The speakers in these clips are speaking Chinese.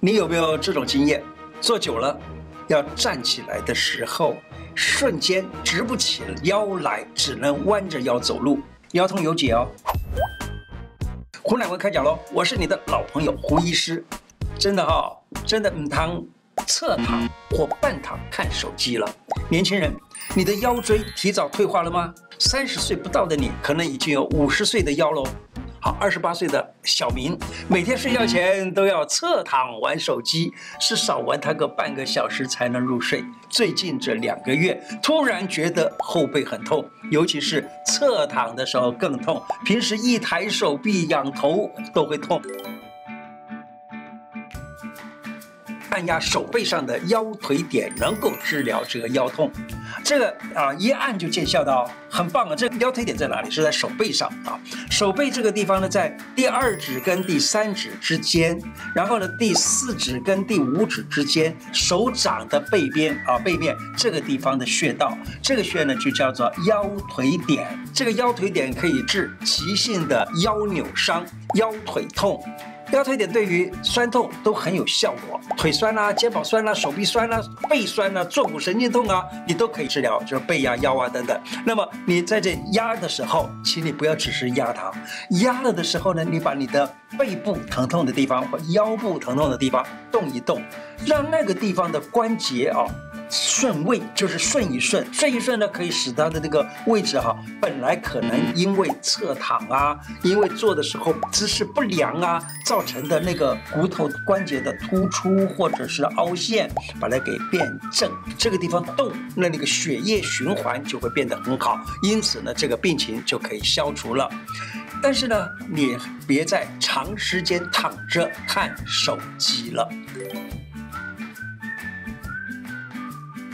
你有没有这种经验？坐久了，要站起来的时候，瞬间直不起腰来，只能弯着腰走路，腰痛有解哦。胡乃文开讲喽！我是你的老朋友胡医师，真的哈、真的唔当侧躺或半躺看手机了。年轻人，你的腰椎提早退化了吗？三十岁不到的你，可能已经有五十岁的腰喽。二十八岁的小明每天睡觉前都要侧躺玩手机，是少玩他个半个小时才能入睡。最近这两个月，突然觉得后背很痛，尤其是侧躺的时候更痛。平时一抬手臂仰头都会痛。按压手背上的腰腿点，能够治疗这个腰痛。这个啊，一按就见效的哦，很棒啊！这个腰腿点在哪里？是在手背上啊。手背这个地方呢，在第二指跟第三指之间，然后呢，第四指跟第五指之间，手掌的背边啊，背面这个地方的穴道，这个穴呢就叫做腰腿点。这个腰腿点可以治急性的腰扭伤、腰腿痛。腰腿点对于酸痛都很有效果，腿酸啦、肩膀酸啦、手臂酸啦、背酸啦、坐骨神经痛啊，你都可以治疗，就是背呀、啊、腰啊等等。那么你在这压的时候，请你不要只是压它，压了的时候呢，你把你的背部疼痛的地方或腰部疼痛的地方动一动，让那个地方的关节啊。顺位就是顺一顺，顺一顺呢，可以使它的那个位置哈，本来可能因为侧躺啊，因为坐的时候姿势不良啊，造成的那个骨头关节的突出或者是凹陷，把它给变正。这个地方动，那那个血液循环就会变得很好，因此呢，这个病情就可以消除了。但是呢，你别再长时间躺着看手机了。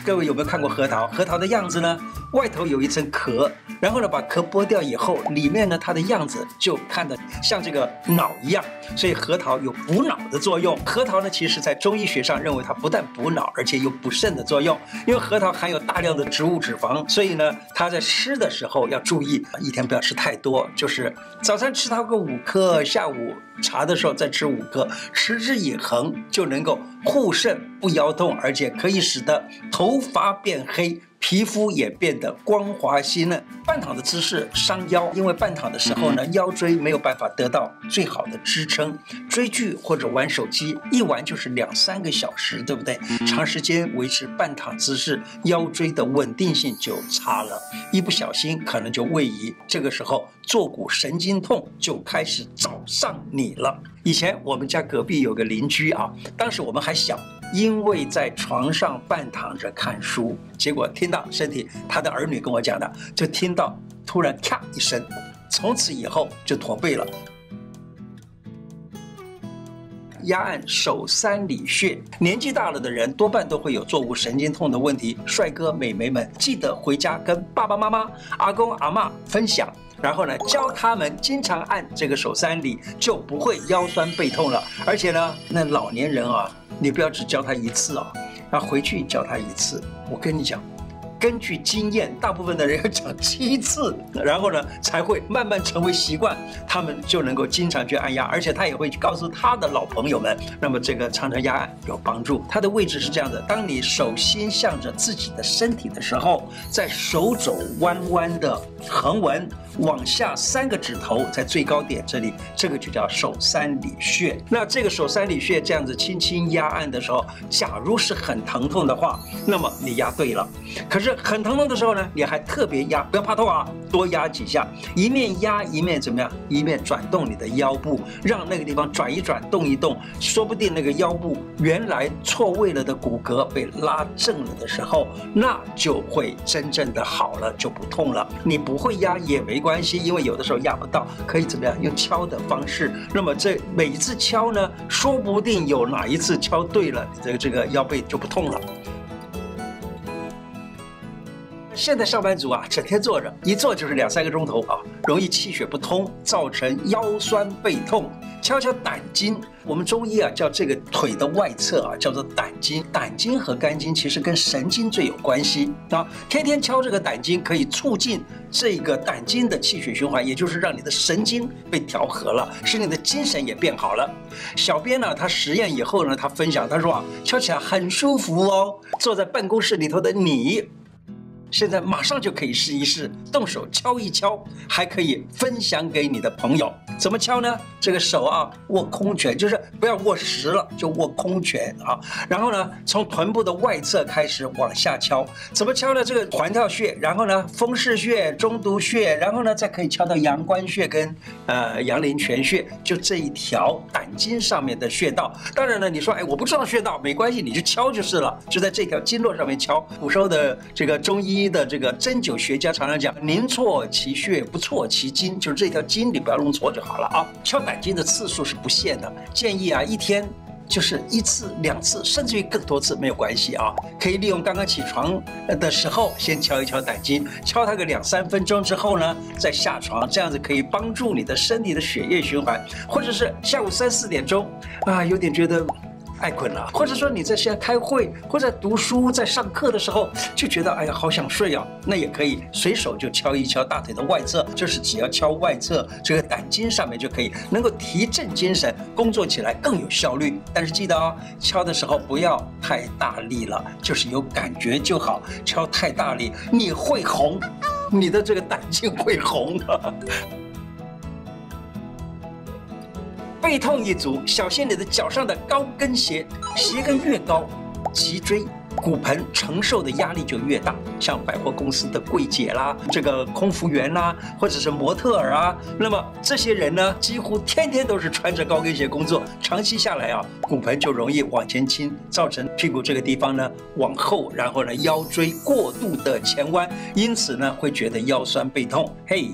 各位有没有看过核桃？核桃的样子呢？外头有一层壳，然后呢，把壳剥掉以后，里面呢，它的样子就看得像这个脑一样，所以核桃有补脑的作用。核桃呢，其实在中医学上认为它不但补脑，而且有补肾的作用。因为核桃含有大量的植物脂肪，所以呢，它在吃的时候要注意，一天不要吃太多，就是早餐吃它个五颗，下午茶的时候再吃五颗，持之以恒就能够护肾不腰痛，而且可以使得头发变黑。皮肤也变得光滑细嫩。半躺的姿势伤腰，因为半躺的时候呢，腰椎没有办法得到最好的支撑。追剧或者玩手机，一玩就是两三个小时，对不对？长时间维持半躺姿势，腰椎的稳定性就差了，一不小心可能就位移。这个时候坐骨神经痛就开始找上你了。以前我们家隔壁有个邻居啊，当时我们还小。因为在床上半躺着看书，结果听到身体，他的儿女跟我讲的，就听到突然咔一声，从此以后就驼背了。压按手三里穴，年纪大了的人多半都会有坐骨神经痛的问题。帅哥美眉们，记得回家跟爸爸妈妈、阿公阿嬷分享。然后呢，教他们经常按这个手三里，就不会腰酸背痛了。而且呢，那老年人啊，你不要只教他一次啊，要回去教他一次。我跟你讲。根据经验，大部分的人要讲七次，然后呢，才会慢慢成为习惯，他们就能够经常去按压，而且他也会去告诉他的老朋友们，那么这个常常压按有帮助。它的位置是这样的：当你手心向着自己的身体的时候，在手肘弯弯的横纹往下三个指头在最高点这里，这个就叫手三里穴。那这个手三里穴这样子轻轻压按的时候，假如是很疼痛的话，那么你压对了。可是。很疼痛的时候呢，你还特别压，不要怕痛啊，多压几下，一面压一面怎么样？一面转动你的腰部，让那个地方转一转，动一动，说不定那个腰部原来错位了的骨骼被拉正了的时候，那就会真正的好了，就不痛了。你不会压也没关系，因为有的时候压不到，可以怎么样？用敲的方式。那么这每一次敲呢，说不定有哪一次敲对了，这个这个腰背就不痛了。现在上班族啊，整天坐着，一坐就是两三个钟头啊，容易气血不通，造成腰酸背痛。敲敲胆经，我们中医啊叫这个腿的外侧啊叫做胆经，胆经和肝经其实跟神经最有关系啊。天天敲这个胆经，可以促进这个胆经的气血循环，也就是让你的神经被调和了，使你的精神也变好了。小编呢，他实验以后呢，他分享，他说啊，敲起来很舒服哦。坐在办公室里头的你。现在马上就可以试一试，动手敲一敲，还可以分享给你的朋友。怎么敲呢？这个手啊，握空拳，就是不要握实了，就握空拳啊。然后呢，从臀部的外侧开始往下敲。怎么敲呢？这个环跳穴，然后呢，风市穴、中督穴，然后呢，再可以敲到阳关穴跟呃阳陵泉穴，就这一条胆经上面的穴道。当然了，你说哎，我不知道穴道，没关系，你就敲就是了，就在这条经络上面敲。古时候的这个中医。的这个针灸学家常常讲，宁错其穴，不错其经，就是这条经你不要弄错就好了啊。敲胆经的次数是不限的，建议啊一天就是一次、两次，甚至于更多次没有关系啊。可以利用刚刚起床的时候先敲一敲胆经，敲它个两三分钟之后呢，再下床，这样子可以帮助你的身体的血液循环。或者是下午三四点钟啊，有点觉得。太困了，或者说你在现在开会或者读书，在上课的时候就觉得哎呀好想睡啊，那也可以随手就敲一敲大腿的外侧，就是只要敲外侧这个胆经上面就可以，能够提振精神，工作起来更有效率。但是记得哦，敲的时候不要太大力了，就是有感觉就好。敲太大力你会红，你的这个胆经会红。背痛一族，小心你的脚上的高跟鞋，鞋跟越高，脊椎、骨盆承受的压力就越大。像百货公司的柜姐啦，这个空服员啦，或者是模特儿啊，那么这些人呢，几乎天天都是穿着高跟鞋工作，长期下来啊，骨盆就容易往前倾，造成屁股这个地方呢往后，然后呢腰椎过度的前弯，因此呢会觉得腰酸背痛。嘿。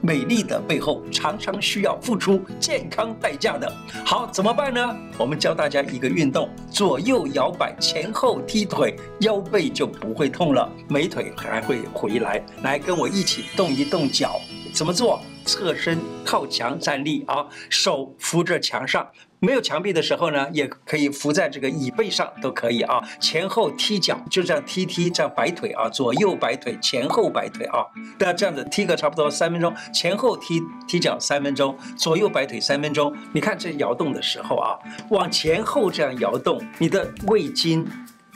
美丽的背后常常需要付出健康代价的。好，怎么办呢？我们教大家一个运动：左右摇摆，前后踢腿，腰背就不会痛了，美腿还会回来。来，跟我一起动一动脚，怎么做？侧身靠墙站立啊，手扶着墙上。没有墙壁的时候呢，也可以扶在这个椅背上都可以啊。前后踢脚，就这样踢踢，这样摆腿啊，左右摆腿，前后摆腿啊。大家这样子踢个差不多三分钟，前后踢踢脚三分钟，左右摆腿三分钟。你看这摇动的时候啊，往前后这样摇动，你的胃经、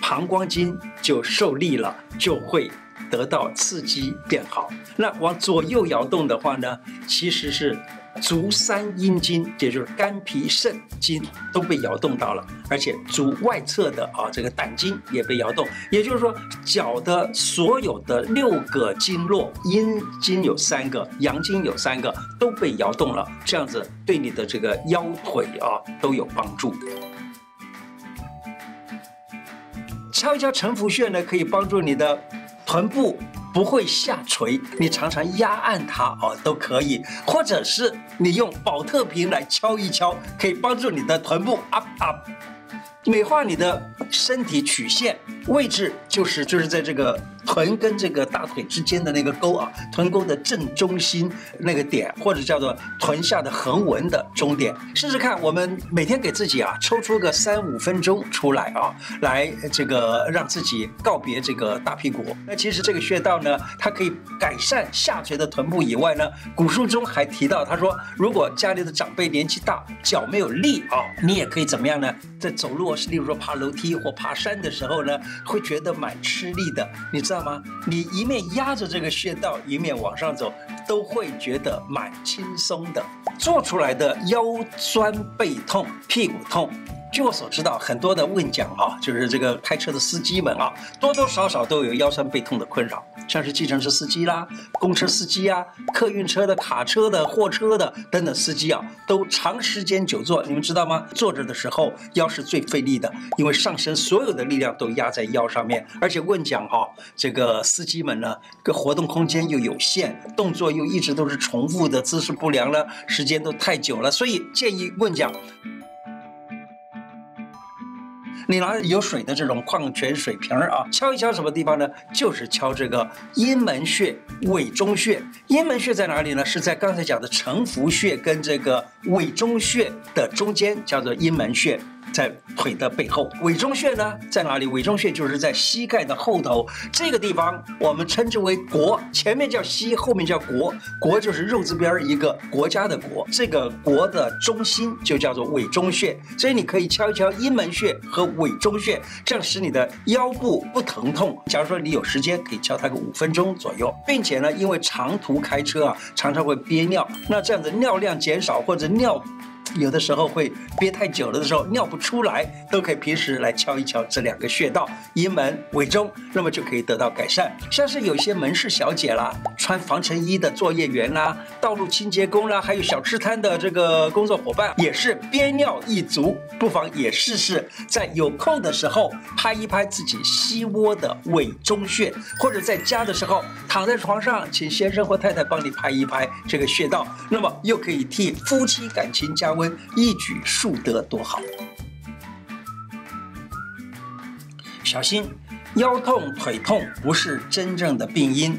膀胱经就受力了，就会得到刺激变好。那往左右摇动的话呢，其实是。足三阴经，也就是肝脾肾经都被摇动到了，而且足外侧的啊这个胆经也被摇动，也就是说脚的所有的六个经络，阴经有三个，阳经有三个都被摇动了，这样子对你的这个腰腿啊都有帮助。敲一敲承府穴呢，可以帮助你的臀部。不会下垂，你常常压按它哦，都可以，或者是你用宝特瓶来敲一敲，可以帮助你的臀部 up up，美化你的身体曲线位置，就是就是在这个。臀跟这个大腿之间的那个沟啊，臀沟的正中心那个点，或者叫做臀下的横纹的中点，试试看。我们每天给自己啊抽出个三五分钟出来啊，来这个让自己告别这个大屁股。那其实这个穴道呢，它可以改善下垂的臀部以外呢，古书中还提到，他说如果家里的长辈年纪大，脚没有力啊，你也可以怎么样呢？在走路，例如说爬楼梯或爬山的时候呢，会觉得蛮吃力的。你知道吗？你一面压着这个穴道，一面往上走，都会觉得蛮轻松的。做出来的腰酸背痛、屁股痛。据我所知道，很多的问讲啊，就是这个开车的司机们啊，多多少少都有腰酸背痛的困扰，像是计程车司机啦、公车司机啊、客运车的、卡车的、货车的等等司机啊，都长时间久坐。你们知道吗？坐着的时候腰是最费力的，因为上身所有的力量都压在腰上面，而且问讲哈，这个司机们呢，个活动空间又有限，动作又一直都是重复的，姿势不良了，时间都太久了，所以建议问讲。你拿有水的这种矿泉水瓶儿啊，敲一敲什么地方呢？就是敲这个阴门穴、委中穴。阴门穴在哪里呢？是在刚才讲的承扶穴跟这个委中穴的中间，叫做阴门穴。在腿的背后，委中穴呢在哪里？委中穴就是在膝盖的后头这个地方，我们称之为国，前面叫膝，后面叫国，国就是肉字边一个国家的国，这个国的中心就叫做委中穴，所以你可以敲一敲阴门穴和委中穴，这样使你的腰部不疼痛。假如说你有时间，可以敲它个五分钟左右，并且呢，因为长途开车啊，常常会憋尿，那这样子尿量减少或者尿。有的时候会憋太久了的时候尿不出来，都可以平时来敲一敲这两个穴道，阴门、尾中，那么就可以得到改善。像是有些门市小姐啦，穿防尘衣的作业员啦，道路清洁工啦，还有小吃摊的这个工作伙伴，也是憋尿一足，不妨也试试，在有空的时候拍一拍自己膝窝的委中穴，或者在家的时候躺在床上，请先生或太太帮你拍一拍这个穴道，那么又可以替夫妻感情加温。一举数得，多好！小心，腰痛、腿痛不是真正的病因。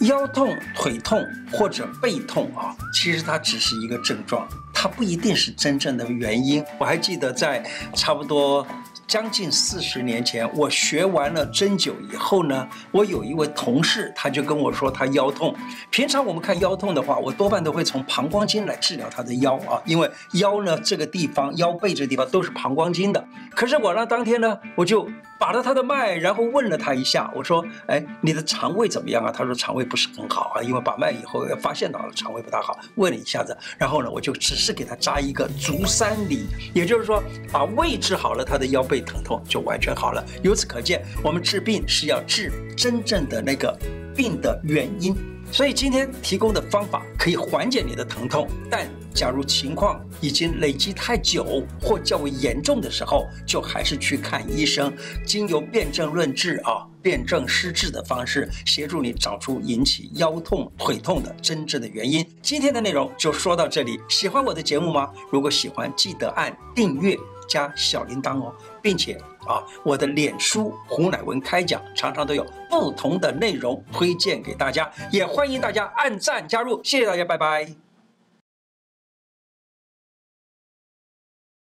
腰痛、腿痛或者背痛啊，其实它只是一个症状，它不一定是真正的原因。我还记得在差不多。将近四十年前，我学完了针灸以后呢，我有一位同事，他就跟我说他腰痛。平常我们看腰痛的话，我多半都会从膀胱经来治疗他的腰啊，因为腰呢这个地方，腰背这个地方都是膀胱经的。可是我呢当天呢，我就。把了他的脉，然后问了他一下，我说：“哎，你的肠胃怎么样啊？”他说：“肠胃不是很好啊，因为把脉以后发现到了肠胃不大好。”问了一下子，然后呢，我就只是给他扎一个足三里，也就是说把胃治好了，他的腰背疼痛就完全好了。由此可见，我们治病是要治真正的那个病的原因。所以今天提供的方法可以缓解你的疼痛，但假如情况已经累积太久或较为严重的时候，就还是去看医生，经由辨证论治啊，辨证施治的方式，协助你找出引起腰痛、腿痛的真正的原因。今天的内容就说到这里，喜欢我的节目吗？如果喜欢，记得按订阅加小铃铛哦，并且。啊，我的脸书胡乃文开讲常常都有不同的内容推荐给大家，也欢迎大家按赞加入，谢谢大家，拜拜。